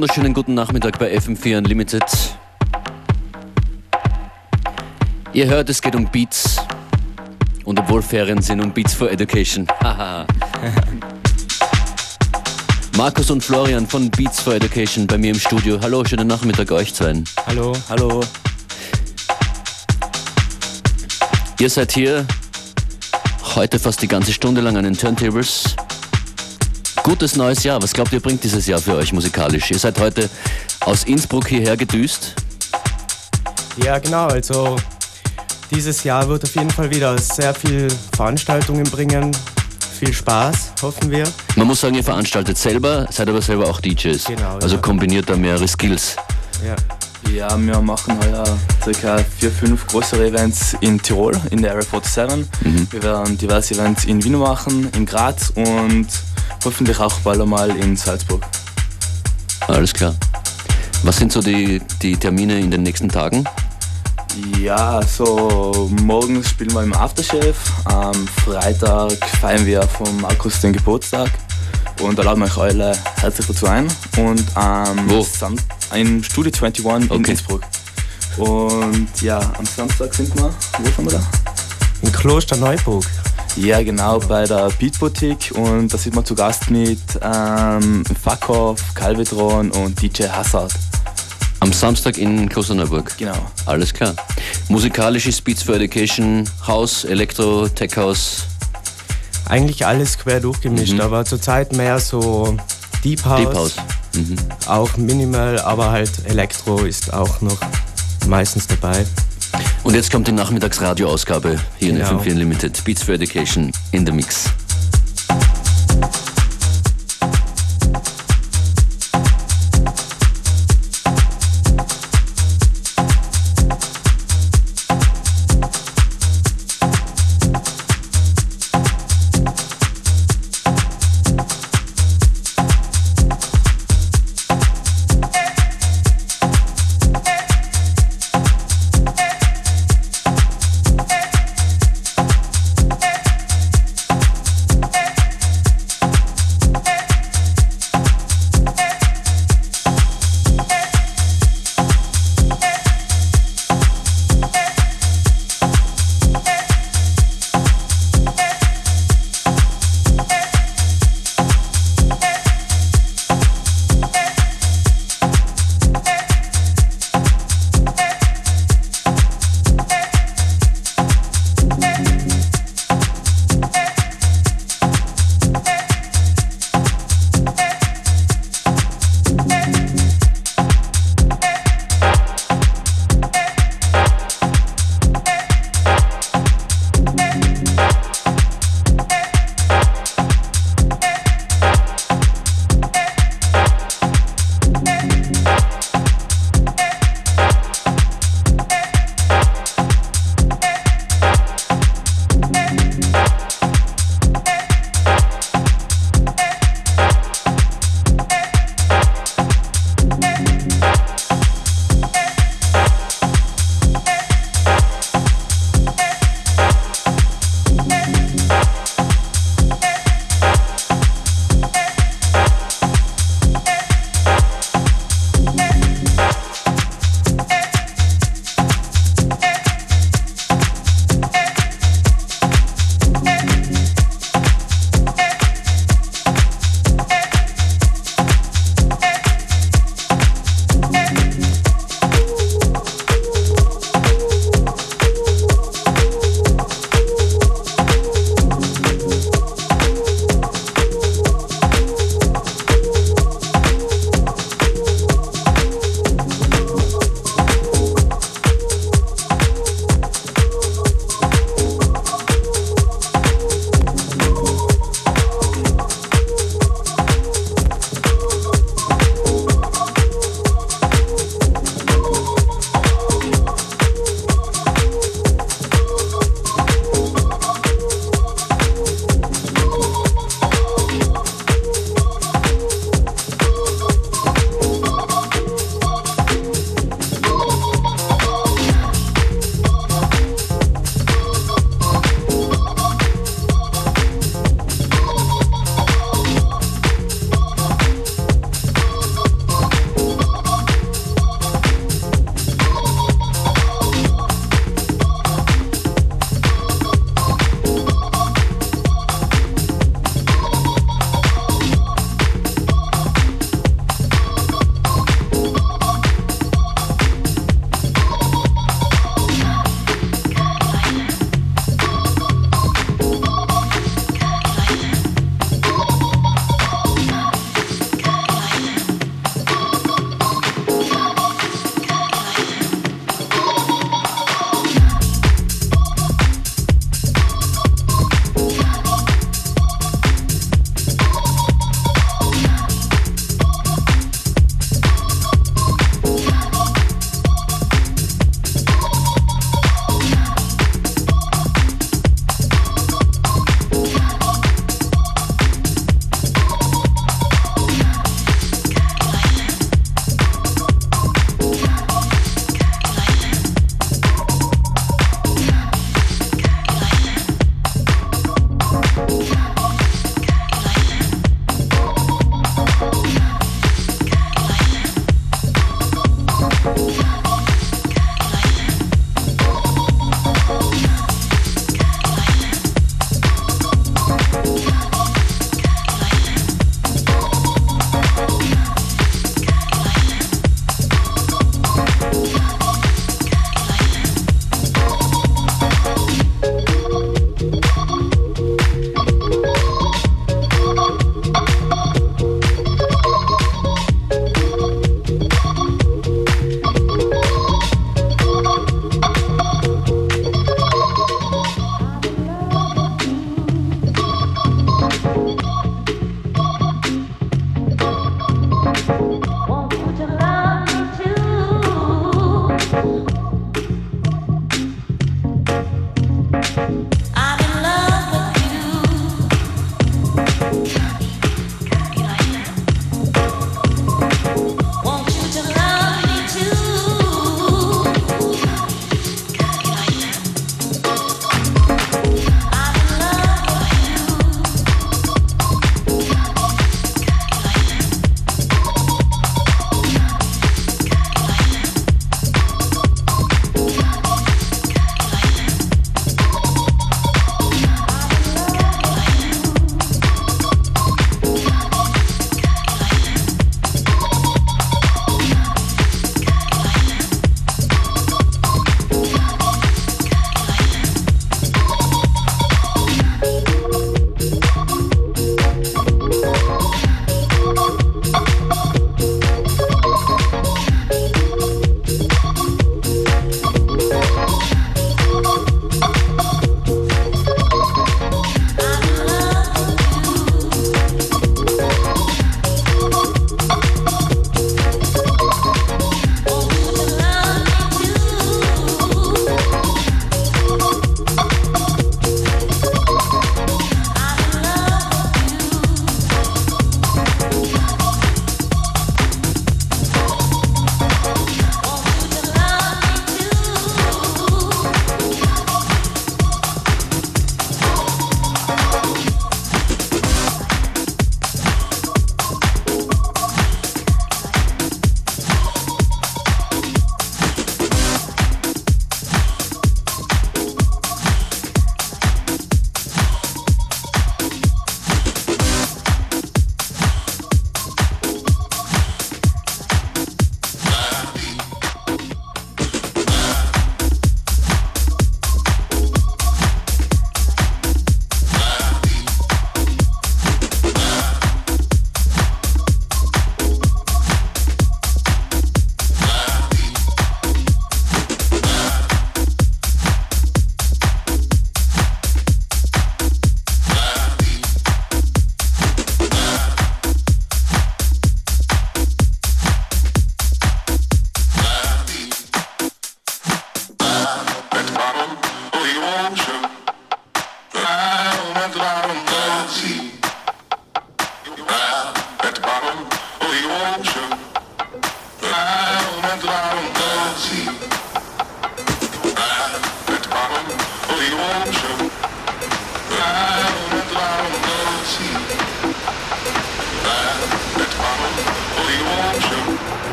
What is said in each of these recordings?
wunderschönen guten Nachmittag bei FM4 Unlimited. Ihr hört, es geht um Beats. Und obwohl Ferien sind, um Beats for Education. Markus und Florian von Beats for Education bei mir im Studio. Hallo, schönen Nachmittag euch zwei. Hallo. Hallo. Ihr seid hier heute fast die ganze Stunde lang an den Turntables. Gutes neues Jahr. Was glaubt ihr, bringt dieses Jahr für euch musikalisch? Ihr seid heute aus Innsbruck hierher gedüst. Ja, genau. Also dieses Jahr wird auf jeden Fall wieder sehr viel Veranstaltungen bringen. Viel Spaß, hoffen wir. Man muss sagen, ihr veranstaltet selber, seid aber selber auch DJs. Genau, Also ja. kombiniert da mehrere Skills. Ja. Ja, wir machen heuer circa vier, fünf größere Events in Tirol, in der Area 47. Wir werden diverse Events in Wien machen, in Graz und hoffentlich auch bald einmal in Salzburg. Alles klar. Was sind so die, die Termine in den nächsten Tagen? Ja, so morgens spielen wir im Afterchef, am Freitag feiern wir von Markus den Geburtstag und da laden wir euch alle herzlich dazu ein. Und am Wo? Sam im Studio 21 in Okay. Innsbruck. Und ja, am Samstag sind wir, wo sind wir da? In Kloster Neuburg. Ja, genau, bei der Beat Boutique und da sind wir zu Gast mit ähm, Fuckhoff, Calvetron und DJ Hazard. Am Samstag in Klosterneuburg. Genau. Alles klar. Musikalisch ist Beats for Education, House, Elektro, Tech House, Eigentlich alles quer durchgemischt, Mhm. aber zurzeit mehr so Deep House. Deep House. Mhm. Auch Minimal, aber halt Elektro ist auch noch meistens dabei. Und jetzt kommt die Nachmittagsradioausgabe hier in Genau. FM4 Unlimited. Beats for Education in the Mix.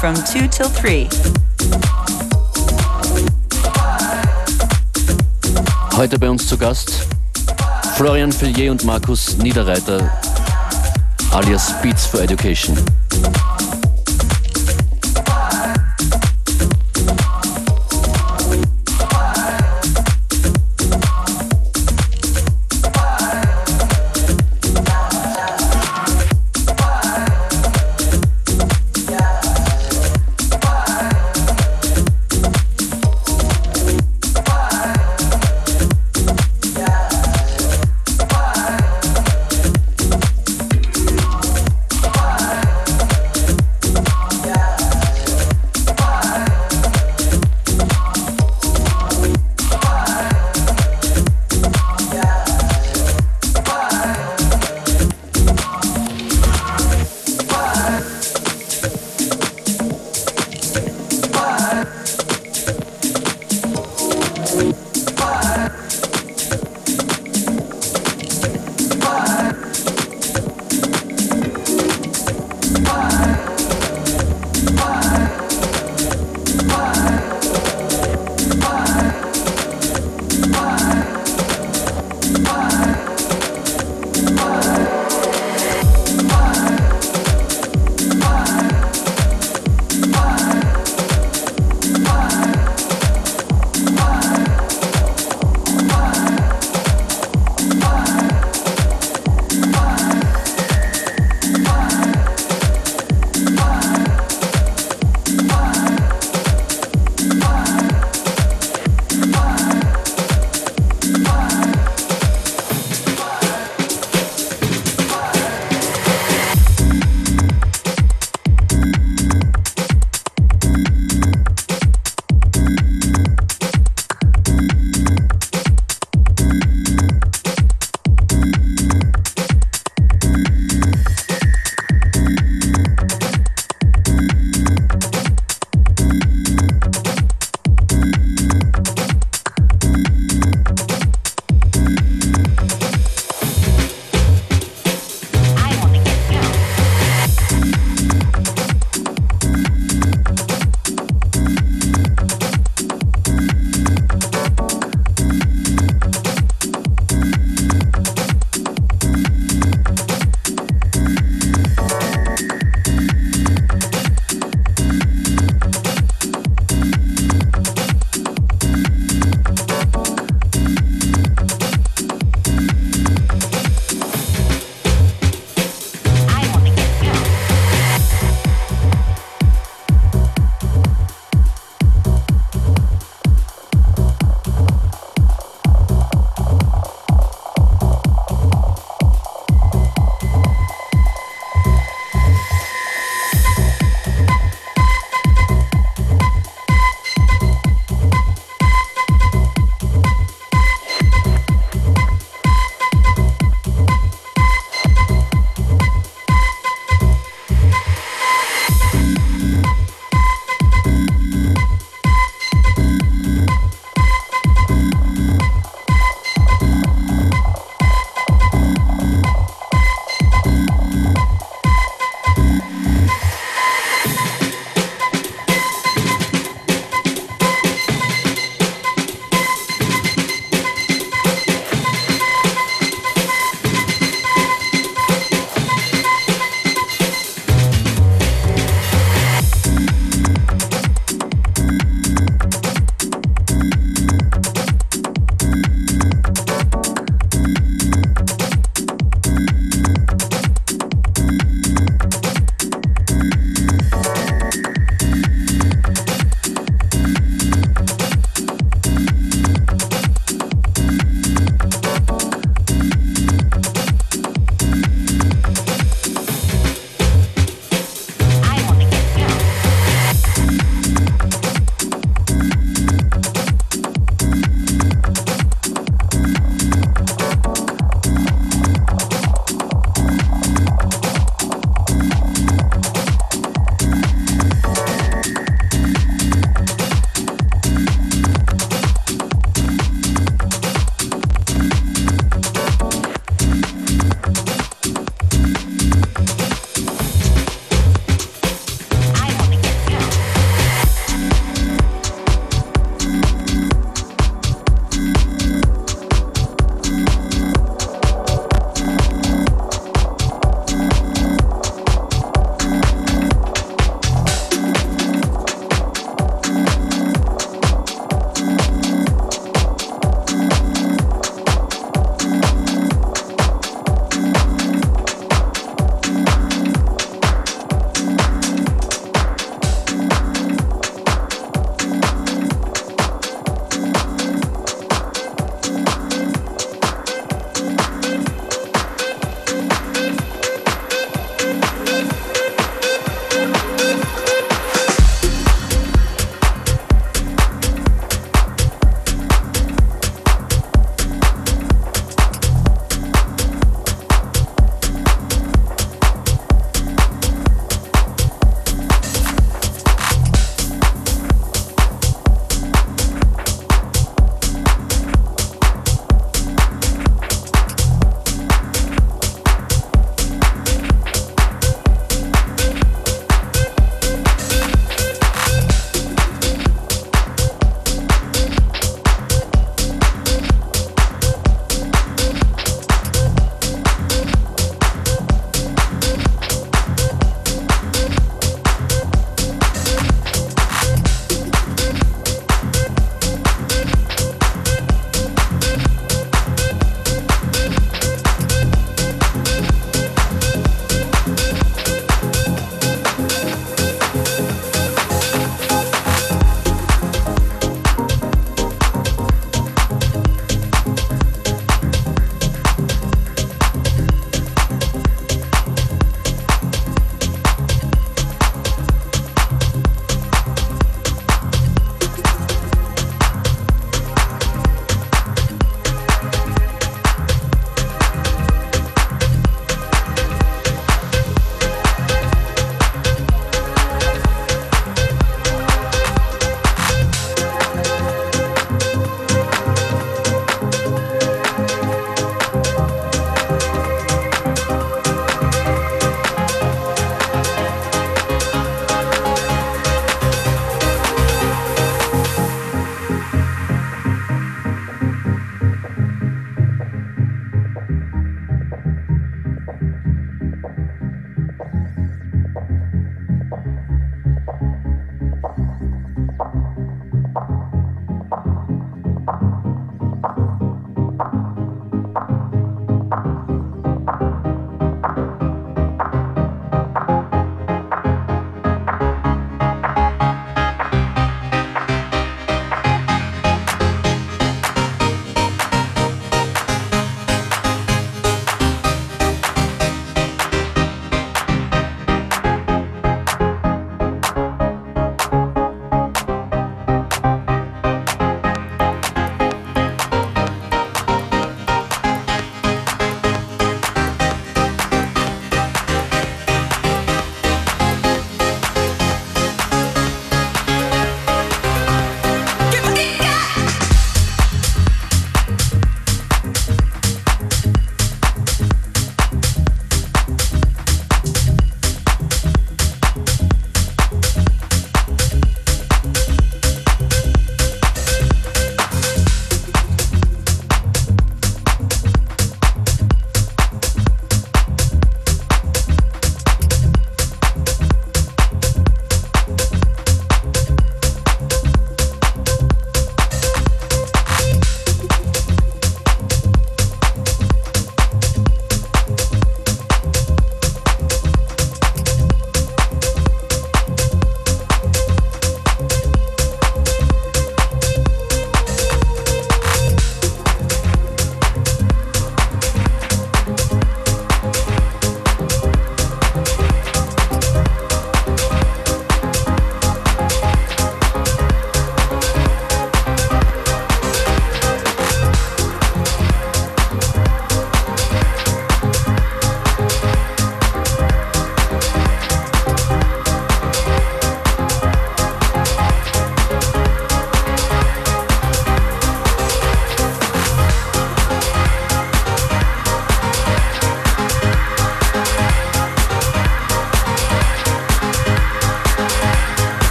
From 2 till 3. Heute bei uns zu Gast Florian Fillier und Markus Niederreiter alias Beats for Education.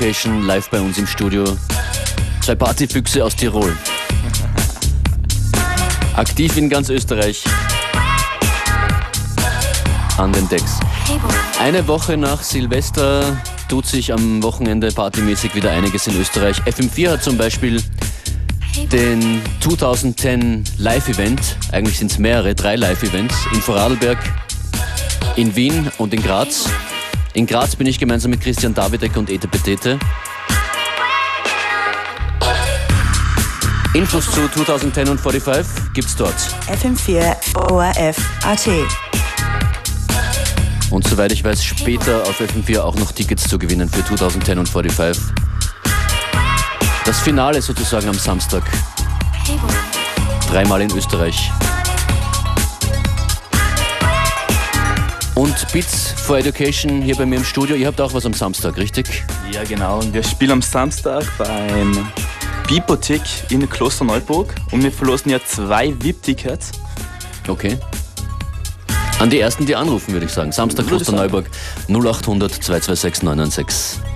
For Education live bei uns im Studio. Zwei Partyfüchse aus Tirol. Aktiv in ganz Österreich. An den Decks. Eine Woche nach Silvester tut sich am Wochenende partymäßig wieder einiges in Österreich. FM4 hat zum Beispiel den 2010 Live-Event, eigentlich sind es mehrere, drei Live-Events, in Vorarlberg, in Wien und in Graz. In Graz bin ich gemeinsam mit Christian Davidek und Ete Petete. Infos zu 2010 und 45 gibt's dort. FM4 ORF AT. Und soweit ich weiß, später auf FM4 auch noch Tickets zu gewinnen für 2010 und 45. Das Finale sozusagen am Samstag. Dreimal in Österreich. Und Beats for Education hier bei mir im Studio. Ihr habt auch was am Samstag, richtig? Ja, genau. Und wir spielen am Samstag beim Bipothek in Klosterneuburg und wir verlosen ja zwei VIP-Tickets. Okay. An die ersten, die anrufen, würde ich sagen. Samstag Klosterneuburg 0800 226 996.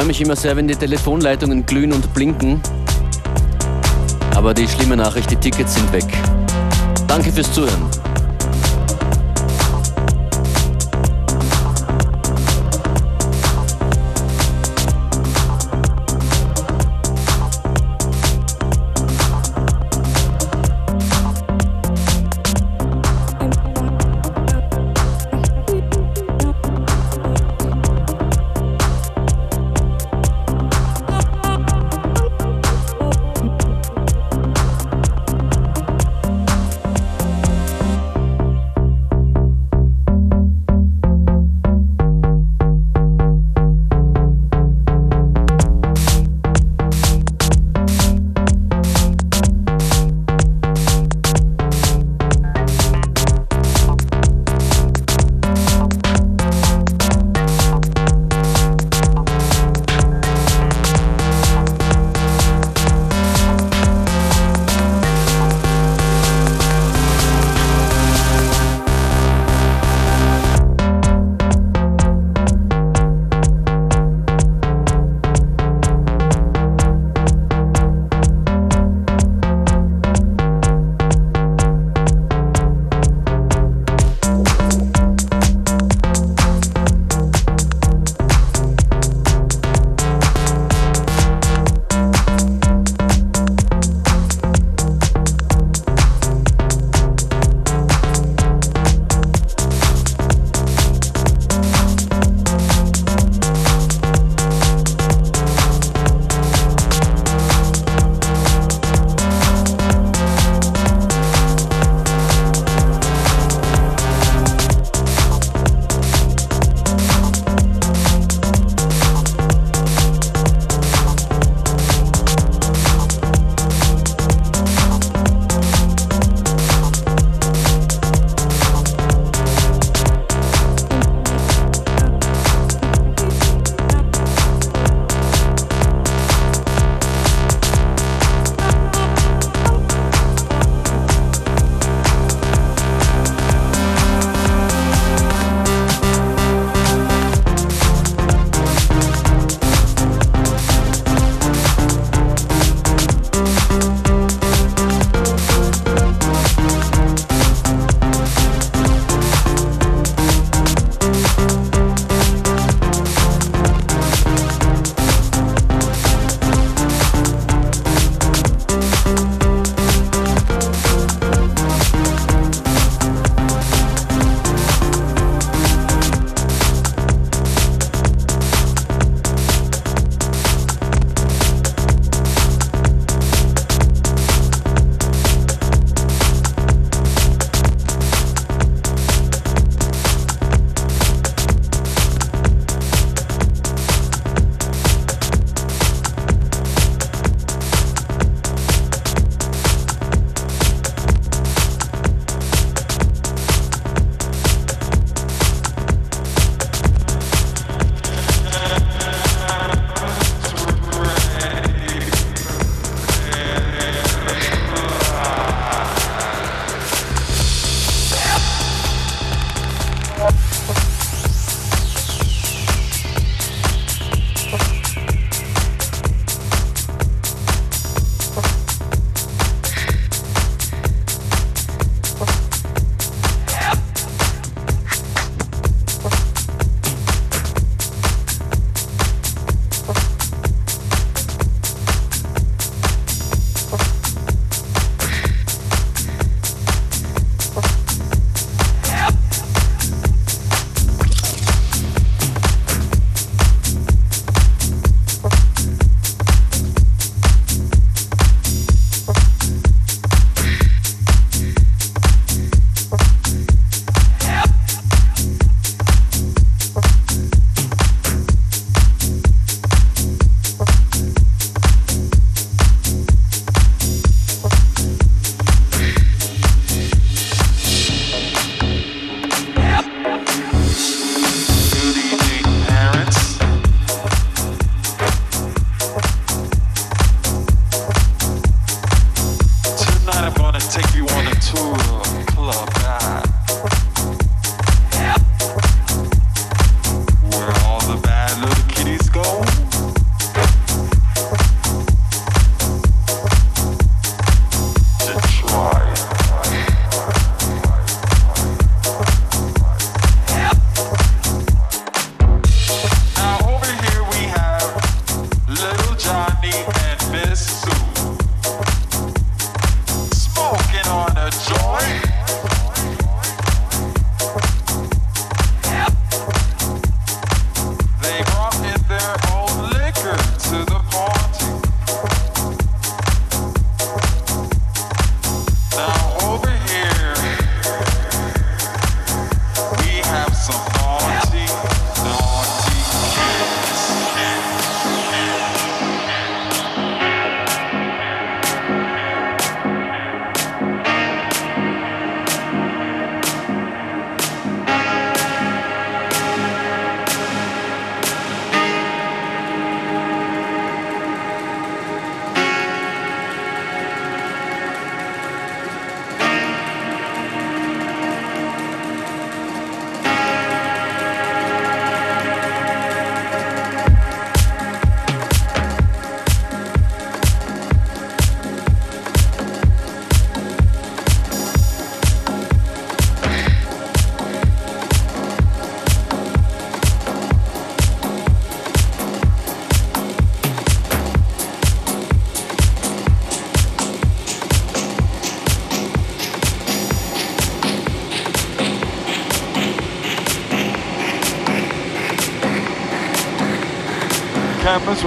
freue mich immer sehr, wenn die Telefonleitungen glühen und blinken. Aber die schlimme Nachricht, die Tickets sind weg. Danke fürs Zuhören.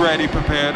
ready, prepared.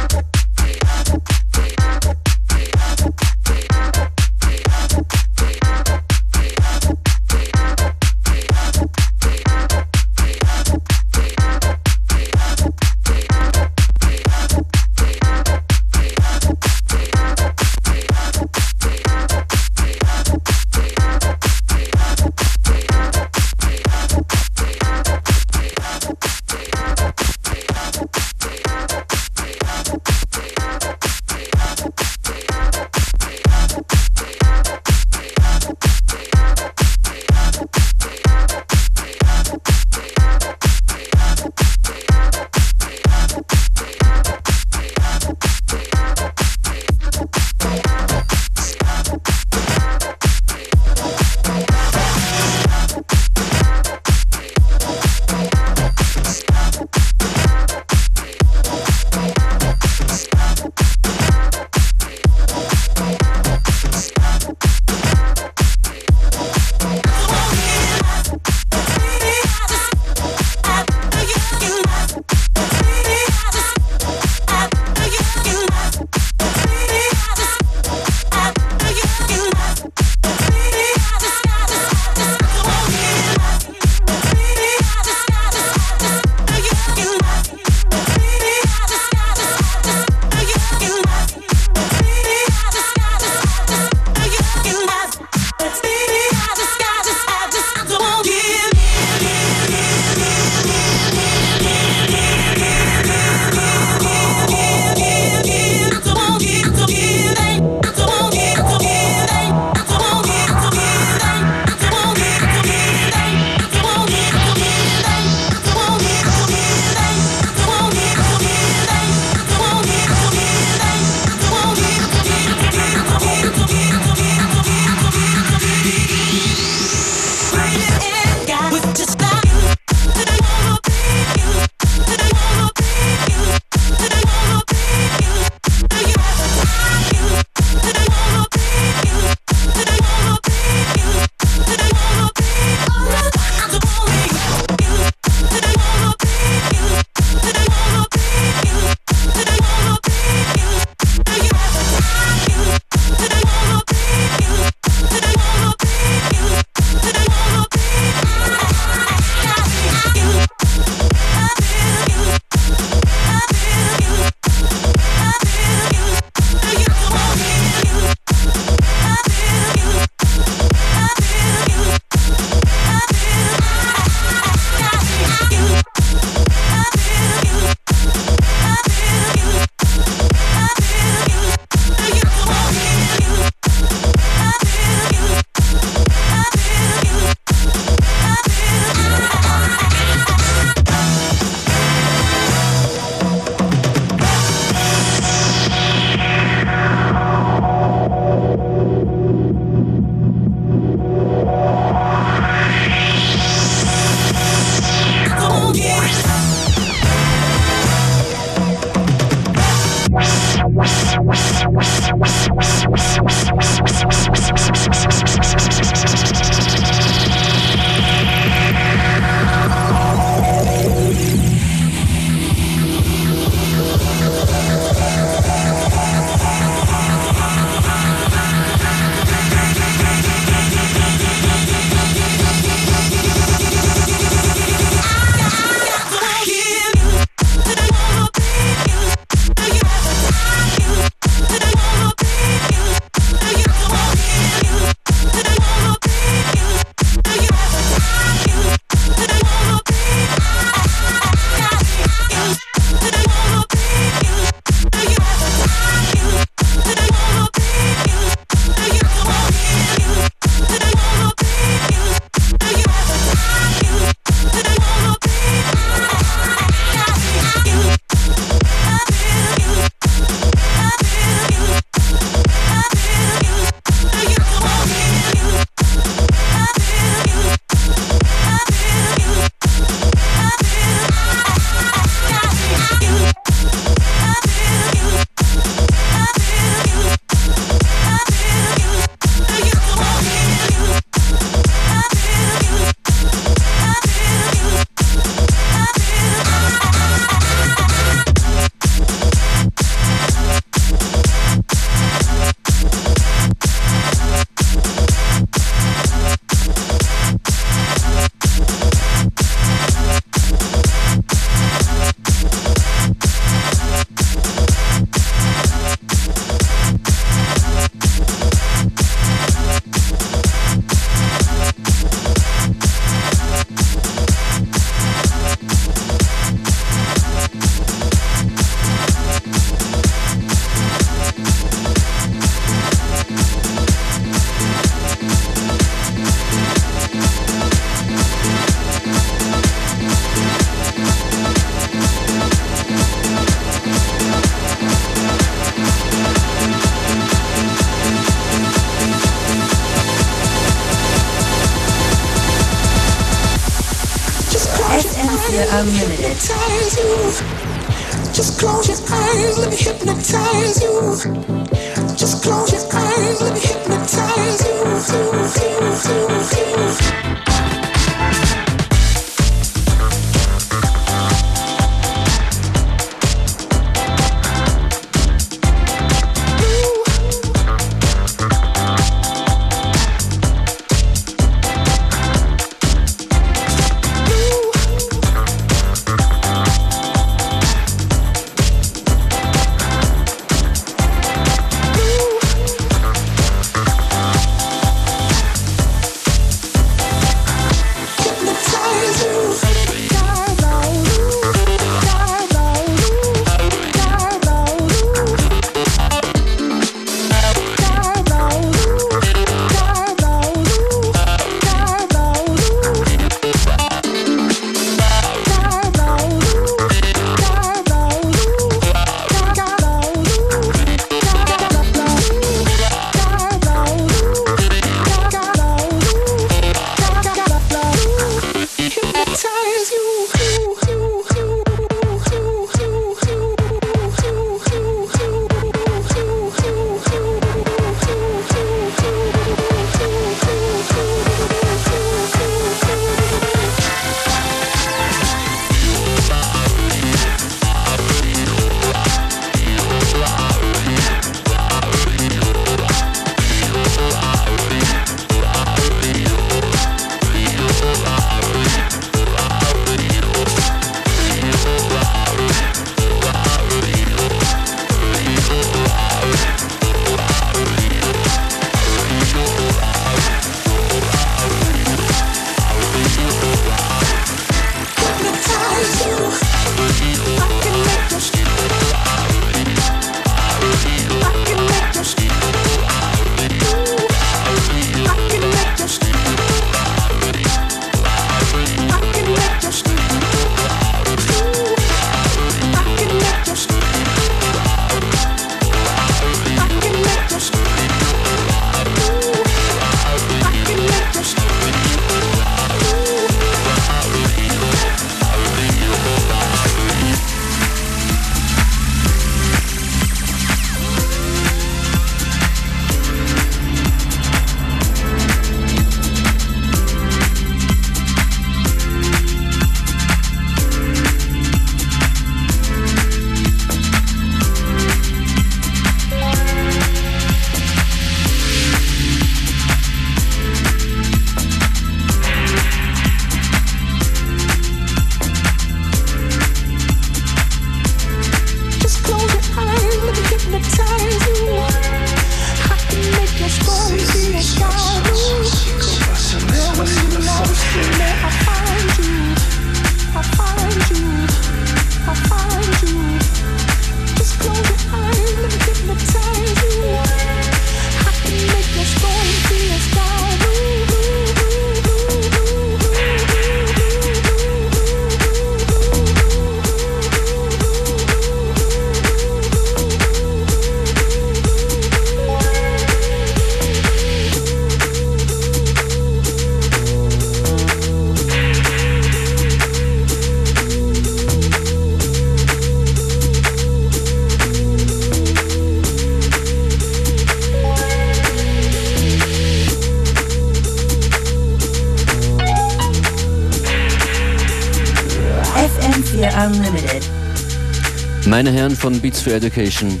Herren von Beats for Education,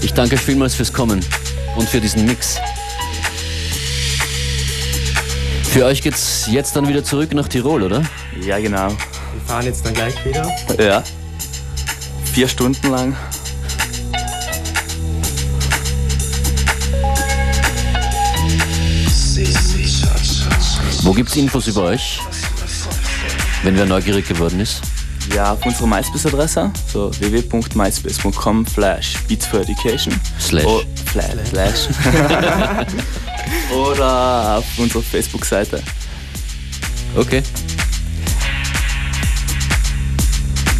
ich danke euch vielmals fürs Kommen und für diesen Mix. Für euch geht's jetzt dann wieder zurück nach Tirol, oder? Ja, genau. Wir fahren jetzt dann gleich wieder. Ja. Vier Stunden lang. Wo gibt's Infos über euch? Wenn wer neugierig geworden ist? Ja, auf unserer MySpace-Adresse, so www.myspace.com slash Beats for Education. Slash. Oh, slash. slash. Oder auf unserer Facebook-Seite. Okay.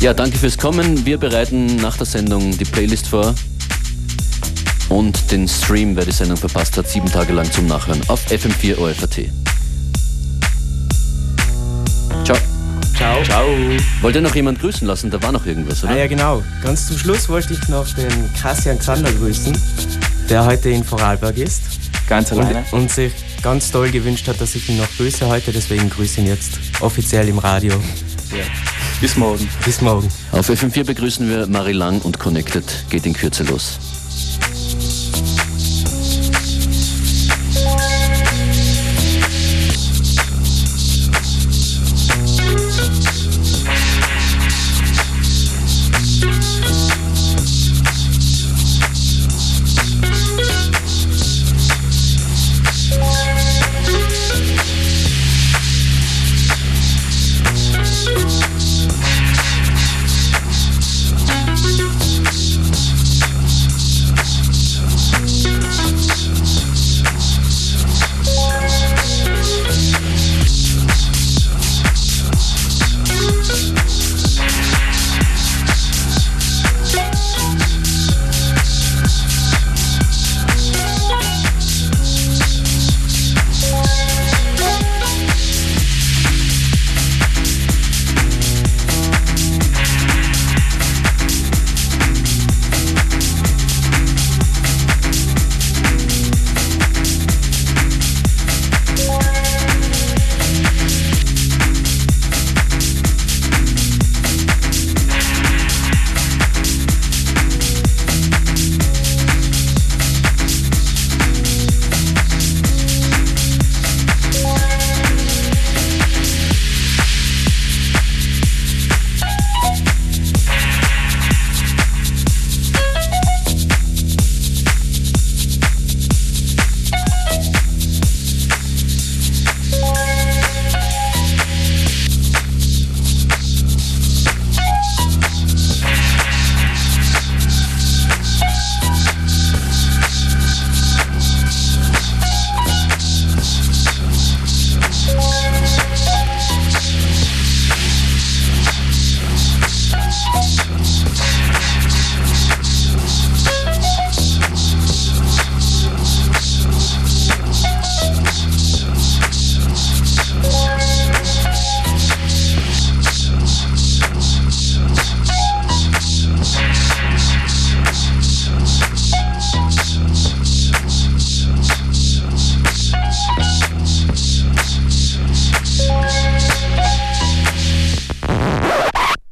Ja, danke fürs Kommen. Wir bereiten nach der Sendung die Playlist vor und den Stream, wer die Sendung verpasst hat, sieben Tage lang zum Nachhören auf FM4 Ciao. Ciao. Wollt ihr noch jemand grüßen lassen? Da war noch irgendwas, oder? Ah ja, genau. Ganz zum Schluss wollte ich noch den Christian Xander grüßen, der heute in Vorarlberg ist Ganz alleine. und, und sich ganz toll gewünscht hat, dass ich ihn noch grüße heute. Deswegen grüße ihn jetzt offiziell im Radio. Ja. Bis morgen. Bis morgen. Auf FM4 begrüßen wir Marie Lang und Connected geht in Kürze los.